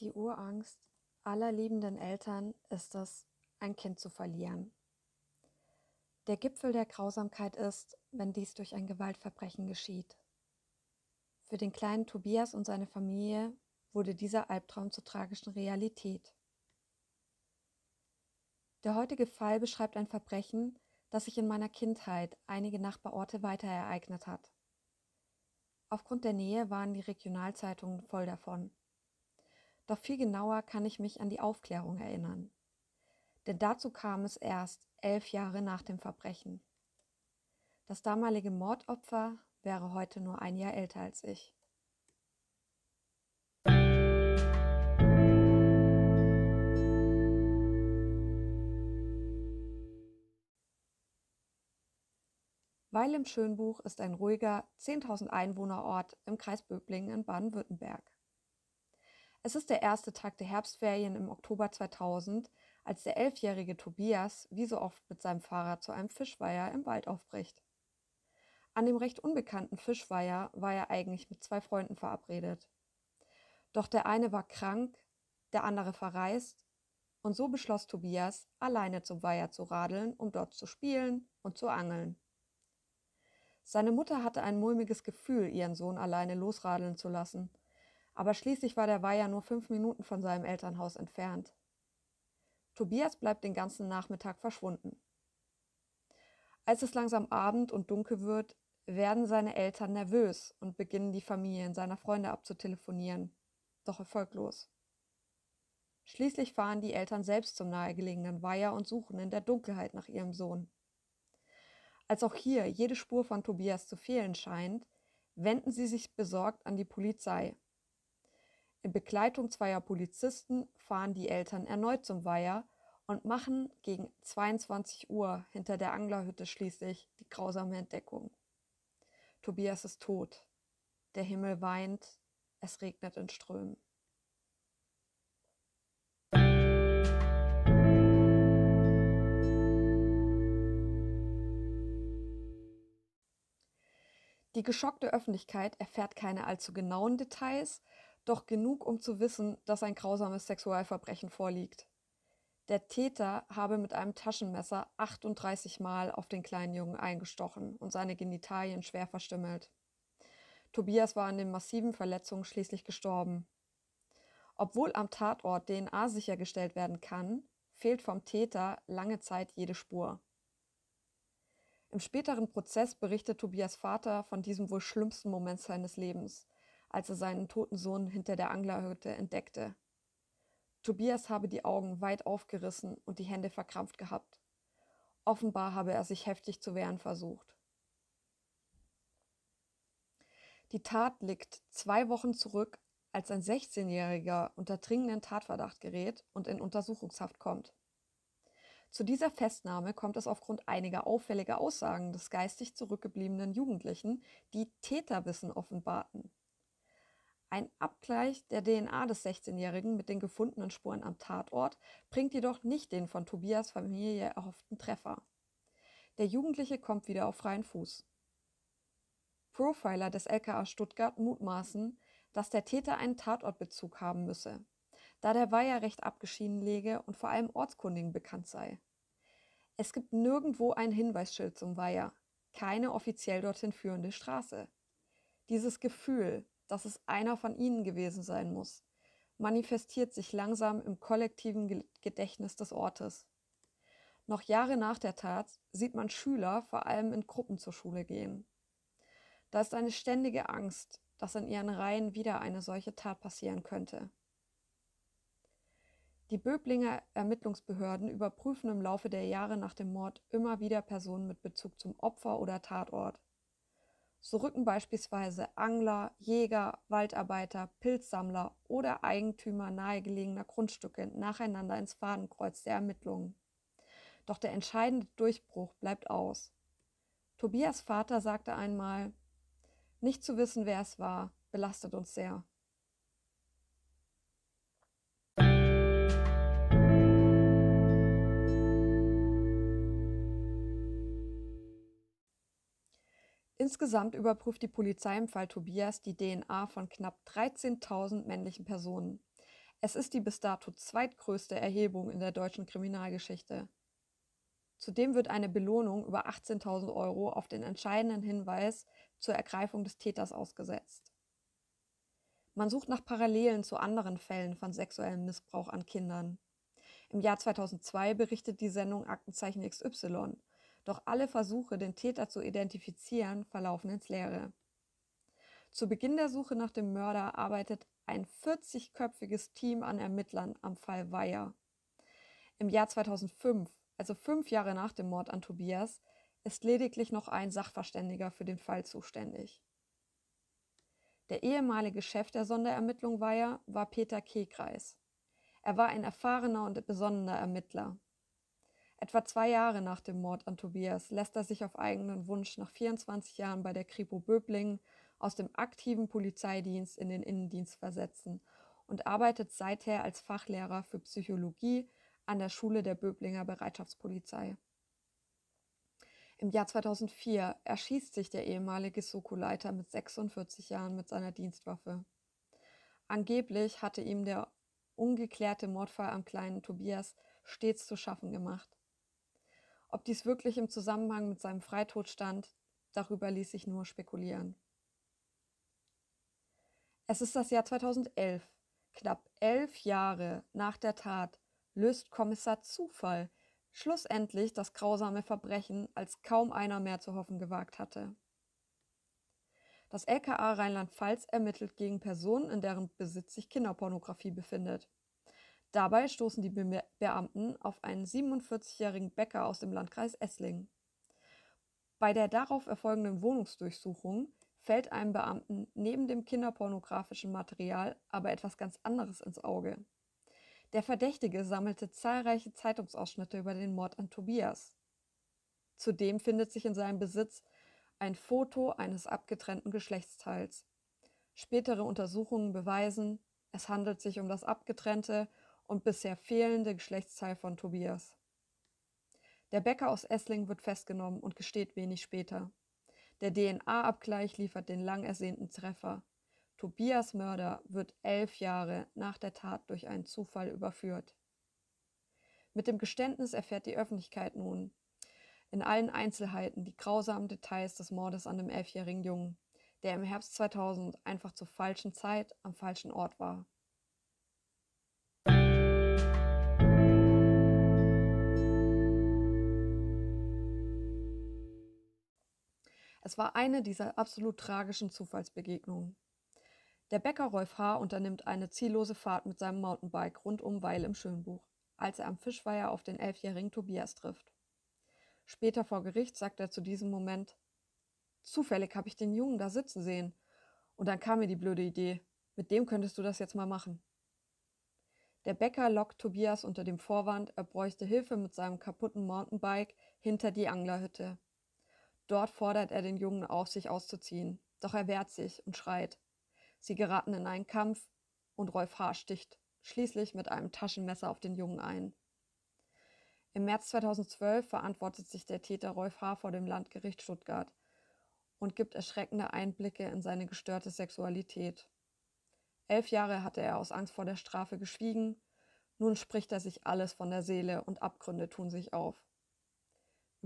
Die Urangst aller liebenden Eltern ist es, ein Kind zu verlieren. Der Gipfel der Grausamkeit ist, wenn dies durch ein Gewaltverbrechen geschieht. Für den kleinen Tobias und seine Familie wurde dieser Albtraum zur tragischen Realität. Der heutige Fall beschreibt ein Verbrechen, das sich in meiner Kindheit einige Nachbarorte weiter ereignet hat. Aufgrund der Nähe waren die Regionalzeitungen voll davon. Doch viel genauer kann ich mich an die Aufklärung erinnern. Denn dazu kam es erst elf Jahre nach dem Verbrechen. Das damalige Mordopfer wäre heute nur ein Jahr älter als ich. Weil im Schönbuch ist ein ruhiger 10.000 Einwohnerort im Kreis Böblingen in Baden-Württemberg. Es ist der erste Tag der Herbstferien im Oktober 2000, als der elfjährige Tobias wie so oft mit seinem Fahrrad zu einem Fischweiher im Wald aufbricht. An dem recht unbekannten Fischweiher war er eigentlich mit zwei Freunden verabredet. Doch der eine war krank, der andere verreist, und so beschloss Tobias, alleine zum Weiher zu radeln, um dort zu spielen und zu angeln. Seine Mutter hatte ein mulmiges Gefühl, ihren Sohn alleine losradeln zu lassen – aber schließlich war der Weiher nur fünf Minuten von seinem Elternhaus entfernt. Tobias bleibt den ganzen Nachmittag verschwunden. Als es langsam Abend und dunkel wird, werden seine Eltern nervös und beginnen die Familien seiner Freunde abzutelefonieren, doch erfolglos. Schließlich fahren die Eltern selbst zum nahegelegenen Weiher und suchen in der Dunkelheit nach ihrem Sohn. Als auch hier jede Spur von Tobias zu fehlen scheint, wenden sie sich besorgt an die Polizei in Begleitung zweier Polizisten fahren die Eltern erneut zum Weiher und machen gegen 22 Uhr hinter der Anglerhütte schließlich die grausame Entdeckung. Tobias ist tot. Der Himmel weint, es regnet in Strömen. Die geschockte Öffentlichkeit erfährt keine allzu genauen Details, doch genug, um zu wissen, dass ein grausames Sexualverbrechen vorliegt. Der Täter habe mit einem Taschenmesser 38 Mal auf den kleinen Jungen eingestochen und seine Genitalien schwer verstümmelt. Tobias war an den massiven Verletzungen schließlich gestorben. Obwohl am Tatort DNA sichergestellt werden kann, fehlt vom Täter lange Zeit jede Spur. Im späteren Prozess berichtet Tobias Vater von diesem wohl schlimmsten Moment seines Lebens, als er seinen toten Sohn hinter der Anglerhütte entdeckte. Tobias habe die Augen weit aufgerissen und die Hände verkrampft gehabt. Offenbar habe er sich heftig zu wehren versucht. Die Tat liegt zwei Wochen zurück, als ein 16-Jähriger unter dringenden Tatverdacht gerät und in Untersuchungshaft kommt. Zu dieser Festnahme kommt es aufgrund einiger auffälliger Aussagen des geistig zurückgebliebenen Jugendlichen, die Täterwissen offenbarten. Ein Abgleich der DNA des 16-Jährigen mit den gefundenen Spuren am Tatort bringt jedoch nicht den von Tobias Familie erhofften Treffer. Der Jugendliche kommt wieder auf freien Fuß. Profiler des LKA Stuttgart mutmaßen, dass der Täter einen Tatortbezug haben müsse, da der Weiher recht abgeschieden lege und vor allem Ortskundigen bekannt sei. Es gibt nirgendwo ein Hinweisschild zum Weiher, keine offiziell dorthin führende Straße. Dieses Gefühl, dass es einer von ihnen gewesen sein muss, manifestiert sich langsam im kollektiven Gedächtnis des Ortes. Noch Jahre nach der Tat sieht man Schüler vor allem in Gruppen zur Schule gehen. Da ist eine ständige Angst, dass in ihren Reihen wieder eine solche Tat passieren könnte. Die Böblinger Ermittlungsbehörden überprüfen im Laufe der Jahre nach dem Mord immer wieder Personen mit Bezug zum Opfer oder Tatort. So rücken beispielsweise Angler, Jäger, Waldarbeiter, Pilzsammler oder Eigentümer nahegelegener Grundstücke nacheinander ins Fadenkreuz der Ermittlungen. Doch der entscheidende Durchbruch bleibt aus. Tobias Vater sagte einmal, nicht zu wissen, wer es war, belastet uns sehr. Insgesamt überprüft die Polizei im Fall Tobias die DNA von knapp 13.000 männlichen Personen. Es ist die bis dato zweitgrößte Erhebung in der deutschen Kriminalgeschichte. Zudem wird eine Belohnung über 18.000 Euro auf den entscheidenden Hinweis zur Ergreifung des Täters ausgesetzt. Man sucht nach Parallelen zu anderen Fällen von sexuellem Missbrauch an Kindern. Im Jahr 2002 berichtet die Sendung Aktenzeichen XY, doch alle Versuche, den Täter zu identifizieren, verlaufen ins Leere. Zu Beginn der Suche nach dem Mörder arbeitet ein 40-köpfiges Team an Ermittlern am Fall Weyer. Im Jahr 2005 also fünf Jahre nach dem Mord an Tobias, ist lediglich noch ein Sachverständiger für den Fall zuständig. Der ehemalige Chef der Sonderermittlung Weiher war Peter Kekreis. Er war ein erfahrener und besonnener Ermittler. Etwa zwei Jahre nach dem Mord an Tobias lässt er sich auf eigenen Wunsch nach 24 Jahren bei der Kripo Böblingen aus dem aktiven Polizeidienst in den Innendienst versetzen und arbeitet seither als Fachlehrer für Psychologie an der Schule der Böblinger Bereitschaftspolizei. Im Jahr 2004 erschießt sich der ehemalige Soko-Leiter mit 46 Jahren mit seiner Dienstwaffe. Angeblich hatte ihm der ungeklärte Mordfall am kleinen Tobias stets zu schaffen gemacht. Ob dies wirklich im Zusammenhang mit seinem Freitod stand, darüber ließ sich nur spekulieren. Es ist das Jahr 2011, knapp elf Jahre nach der Tat löst Kommissar Zufall schlussendlich das grausame Verbrechen, als kaum einer mehr zu hoffen gewagt hatte. Das LKA Rheinland-Pfalz ermittelt gegen Personen, in deren Besitz sich Kinderpornografie befindet. Dabei stoßen die Be Beamten auf einen 47-jährigen Bäcker aus dem Landkreis Esslingen. Bei der darauf erfolgenden Wohnungsdurchsuchung fällt einem Beamten neben dem kinderpornografischen Material aber etwas ganz anderes ins Auge. Der Verdächtige sammelte zahlreiche Zeitungsausschnitte über den Mord an Tobias. Zudem findet sich in seinem Besitz ein Foto eines abgetrennten Geschlechtsteils. Spätere Untersuchungen beweisen, es handelt sich um das abgetrennte und bisher fehlende Geschlechtsteil von Tobias. Der Bäcker aus Essling wird festgenommen und gesteht wenig später. Der DNA-Abgleich liefert den lang ersehnten Treffer. Tobias Mörder wird elf Jahre nach der Tat durch einen Zufall überführt. Mit dem Geständnis erfährt die Öffentlichkeit nun in allen Einzelheiten die grausamen Details des Mordes an dem elfjährigen Jungen, der im Herbst 2000 einfach zur falschen Zeit am falschen Ort war. Es war eine dieser absolut tragischen Zufallsbegegnungen. Der Bäcker Rolf H. unternimmt eine ziellose Fahrt mit seinem Mountainbike rund um Weil im Schönbuch, als er am Fischweiher auf den elfjährigen Tobias trifft. Später vor Gericht sagt er zu diesem Moment, Zufällig habe ich den Jungen da sitzen sehen. Und dann kam mir die blöde Idee, mit dem könntest du das jetzt mal machen. Der Bäcker lockt Tobias unter dem Vorwand, er bräuchte Hilfe mit seinem kaputten Mountainbike hinter die Anglerhütte. Dort fordert er den Jungen auf, sich auszuziehen, doch er wehrt sich und schreit. Sie geraten in einen Kampf und Rolf H. sticht schließlich mit einem Taschenmesser auf den Jungen ein. Im März 2012 verantwortet sich der Täter Rolf H. vor dem Landgericht Stuttgart und gibt erschreckende Einblicke in seine gestörte Sexualität. Elf Jahre hatte er aus Angst vor der Strafe geschwiegen, nun spricht er sich alles von der Seele und Abgründe tun sich auf.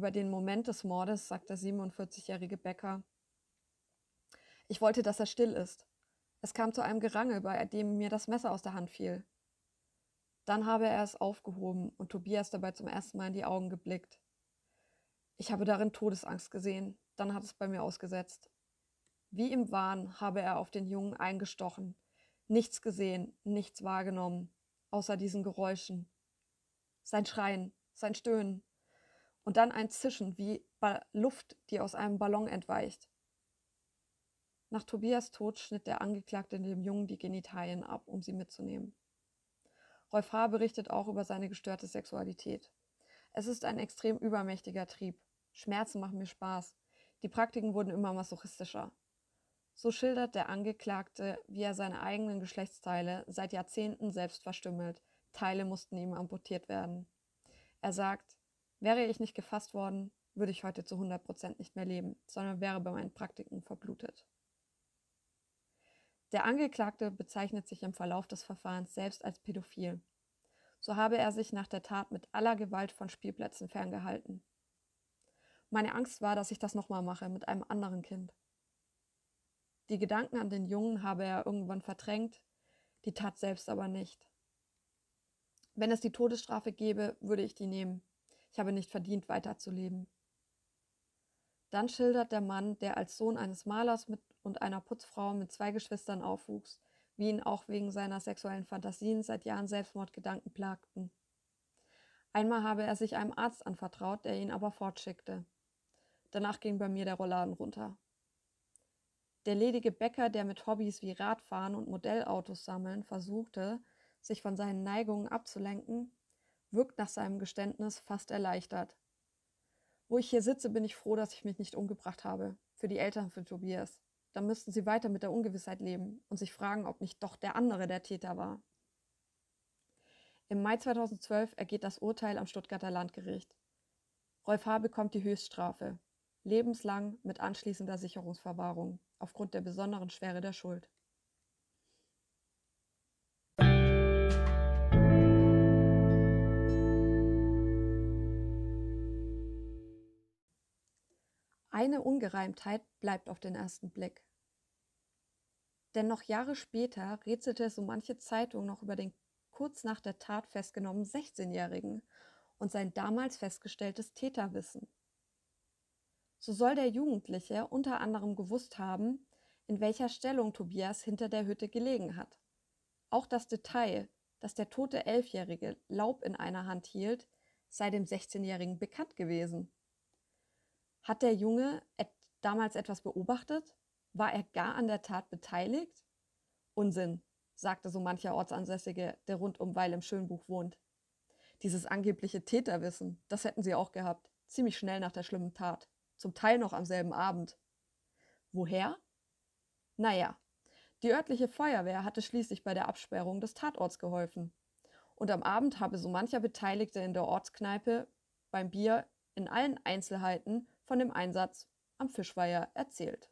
Über den Moment des Mordes sagt der 47-jährige Bäcker, ich wollte, dass er still ist. Es kam zu einem Gerangel, bei dem mir das Messer aus der Hand fiel. Dann habe er es aufgehoben und Tobias dabei zum ersten Mal in die Augen geblickt. Ich habe darin Todesangst gesehen, dann hat es bei mir ausgesetzt. Wie im Wahn habe er auf den Jungen eingestochen, nichts gesehen, nichts wahrgenommen, außer diesen Geräuschen. Sein Schreien, sein Stöhnen und dann ein Zischen wie Luft, die aus einem Ballon entweicht. Nach Tobias Tod schnitt der Angeklagte dem Jungen die Genitalien ab, um sie mitzunehmen. Rolf H. berichtet auch über seine gestörte Sexualität. Es ist ein extrem übermächtiger Trieb. Schmerzen machen mir Spaß. Die Praktiken wurden immer masochistischer. So schildert der Angeklagte, wie er seine eigenen Geschlechtsteile seit Jahrzehnten selbst verstümmelt. Teile mussten ihm amputiert werden. Er sagt, wäre ich nicht gefasst worden, würde ich heute zu 100 Prozent nicht mehr leben, sondern wäre bei meinen Praktiken verblutet. Der Angeklagte bezeichnet sich im Verlauf des Verfahrens selbst als pädophil. So habe er sich nach der Tat mit aller Gewalt von Spielplätzen ferngehalten. Meine Angst war, dass ich das nochmal mache mit einem anderen Kind. Die Gedanken an den Jungen habe er irgendwann verdrängt, die Tat selbst aber nicht. Wenn es die Todesstrafe gäbe, würde ich die nehmen. Ich habe nicht verdient, weiterzuleben. Dann schildert der Mann, der als Sohn eines Malers mit und einer Putzfrau mit zwei Geschwistern aufwuchs, wie ihn auch wegen seiner sexuellen Fantasien seit Jahren Selbstmordgedanken plagten. Einmal habe er sich einem Arzt anvertraut, der ihn aber fortschickte. Danach ging bei mir der Rollladen runter. Der ledige Bäcker, der mit Hobbys wie Radfahren und Modellautos sammeln versuchte, sich von seinen Neigungen abzulenken, wirkt nach seinem Geständnis fast erleichtert. Wo ich hier sitze, bin ich froh, dass ich mich nicht umgebracht habe. Für die Eltern von Tobias. Dann müssten sie weiter mit der Ungewissheit leben und sich fragen, ob nicht doch der andere der Täter war. Im Mai 2012 ergeht das Urteil am Stuttgarter Landgericht. Rolf H. bekommt die Höchststrafe, lebenslang mit anschließender Sicherungsverwahrung aufgrund der besonderen Schwere der Schuld. Eine Ungereimtheit bleibt auf den ersten Blick. Denn noch Jahre später rätselte so manche Zeitung noch über den kurz nach der Tat festgenommenen 16-Jährigen und sein damals festgestelltes Täterwissen. So soll der Jugendliche unter anderem gewusst haben, in welcher Stellung Tobias hinter der Hütte gelegen hat. Auch das Detail, dass der tote Elfjährige Laub in einer Hand hielt, sei dem 16-Jährigen bekannt gewesen. Hat der Junge et damals etwas beobachtet? War er gar an der Tat beteiligt? Unsinn, sagte so mancher Ortsansässige, der rund um Weil im Schönbuch wohnt. Dieses angebliche Täterwissen, das hätten sie auch gehabt, ziemlich schnell nach der schlimmen Tat zum Teil noch am selben Abend. Woher? Naja, die örtliche Feuerwehr hatte schließlich bei der Absperrung des Tatorts geholfen. Und am Abend habe so mancher Beteiligte in der Ortskneipe beim Bier in allen Einzelheiten von dem Einsatz am Fischweiher erzählt.